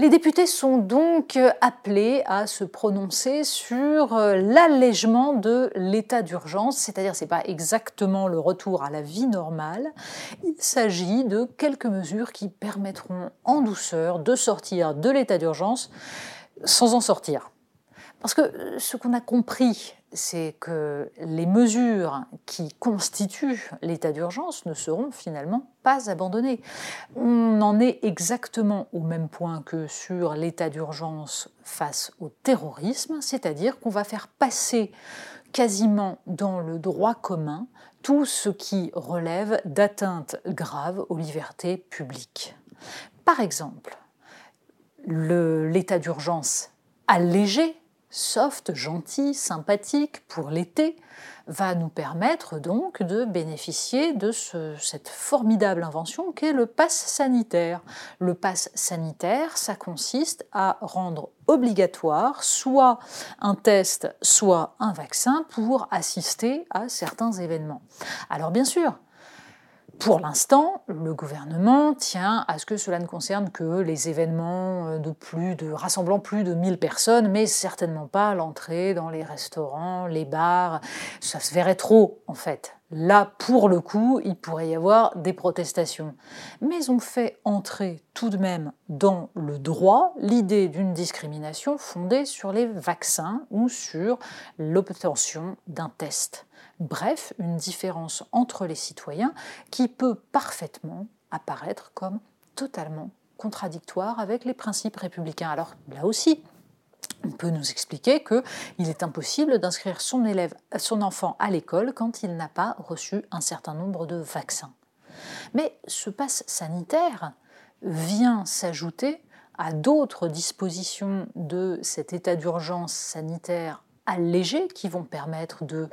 Les députés sont donc euh, appelés à se prononcer sur euh, l'allègement de l'état d'urgence, c'est-à-dire c'est pas exactement le retour à la vie normale, il s'agit de quelques mesures qui permettront en douceur de sortir de l'état d'urgence sans en sortir. Parce que euh, ce qu'on a compris, c'est que les mesures qui constituent l'état d'urgence ne seront finalement pas abandonnées. On en est exactement au même point que sur l'état d'urgence face au terrorisme, c'est-à-dire qu'on va faire passer quasiment dans le droit commun tout ce qui relève d'atteintes graves aux libertés publiques. Par exemple, le- l'état d'urgence allégé soft, gentil, sympathique pour l'été, va nous permettre donc de bénéficier de ce- cette formidable invention qu'est le pass sanitaire. Le pass sanitaire, ça consiste à rendre obligatoire soit un test, soit un vaccin pour assister à certains événements. Alors bien sûr, pour l'instant, le gouvernement tient à ce que cela ne concerne que les événements euh, de plus de rassemblant plus de 1000 personnes, mais certainement pas l'entrée dans les restaurants, les bars. Ça se verrait trop en fait. Là, pour le coup, il pourrait y avoir des protestations. Mais on fait entrer tout de même dans le droit l'idée d'une discrimination fondée sur les vaccins ou sur l'obtention d'un test. Bref, une différence entre les citoyens qui peut parfaitement apparaître comme totalement contradictoire avec les principes républicains. Alors là aussi, peut nous expliquer qu'il est impossible d'inscrire son élève, son enfant à l'école quand il n'a pas reçu un certain nombre de vaccins. Mais ce passe sanitaire vient s'ajouter à d'autres dispositions de cet état d'urgence sanitaire allégé qui vont permettre de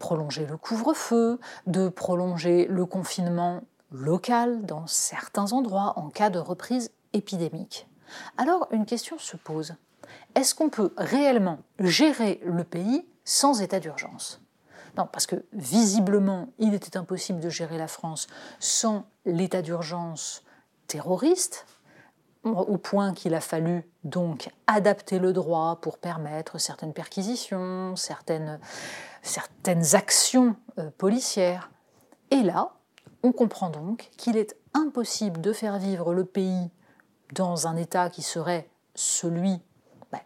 prolonger le couvre-feu, de prolonger le confinement local dans certains endroits en cas de reprise épidémique. Alors une question se pose. Est-ce qu'on peut réellement gérer le pays sans état d'urgence? Non, parce que visiblement, il était impossible de gérer la France sans l'état d'urgence terroriste, au point qu'il a fallu donc adapter le droit pour permettre certaines perquisitions, certaines, certaines actions euh, policières. Et là, on comprend donc qu'il est impossible de faire vivre le pays dans un état qui serait celui ben,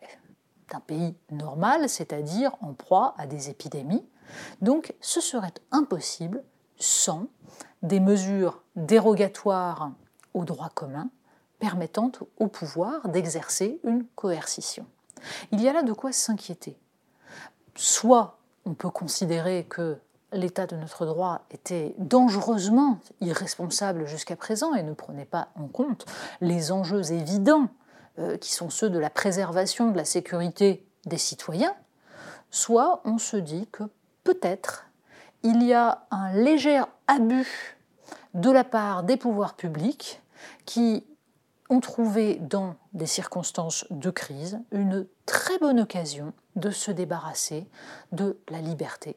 d'un pays normal, c'est-à-dire en proie à des épidémies. Donc ce serait impossible sans des mesures dérogatoires au droit commun permettant au pouvoir d'exercer une coercition. Il y a là de quoi s'inquiéter. Soit on peut considérer que l'état de notre droit était dangereusement irresponsable jusqu'à présent et ne prenait pas en compte les enjeux évidents euh, qui sont ceux de la préservation de la sécurité des citoyens, soit on se dit que peut-être il y a un léger abus de la part des pouvoirs publics qui ont trouvé dans des circonstances de crise une très bonne occasion de se débarrasser de la liberté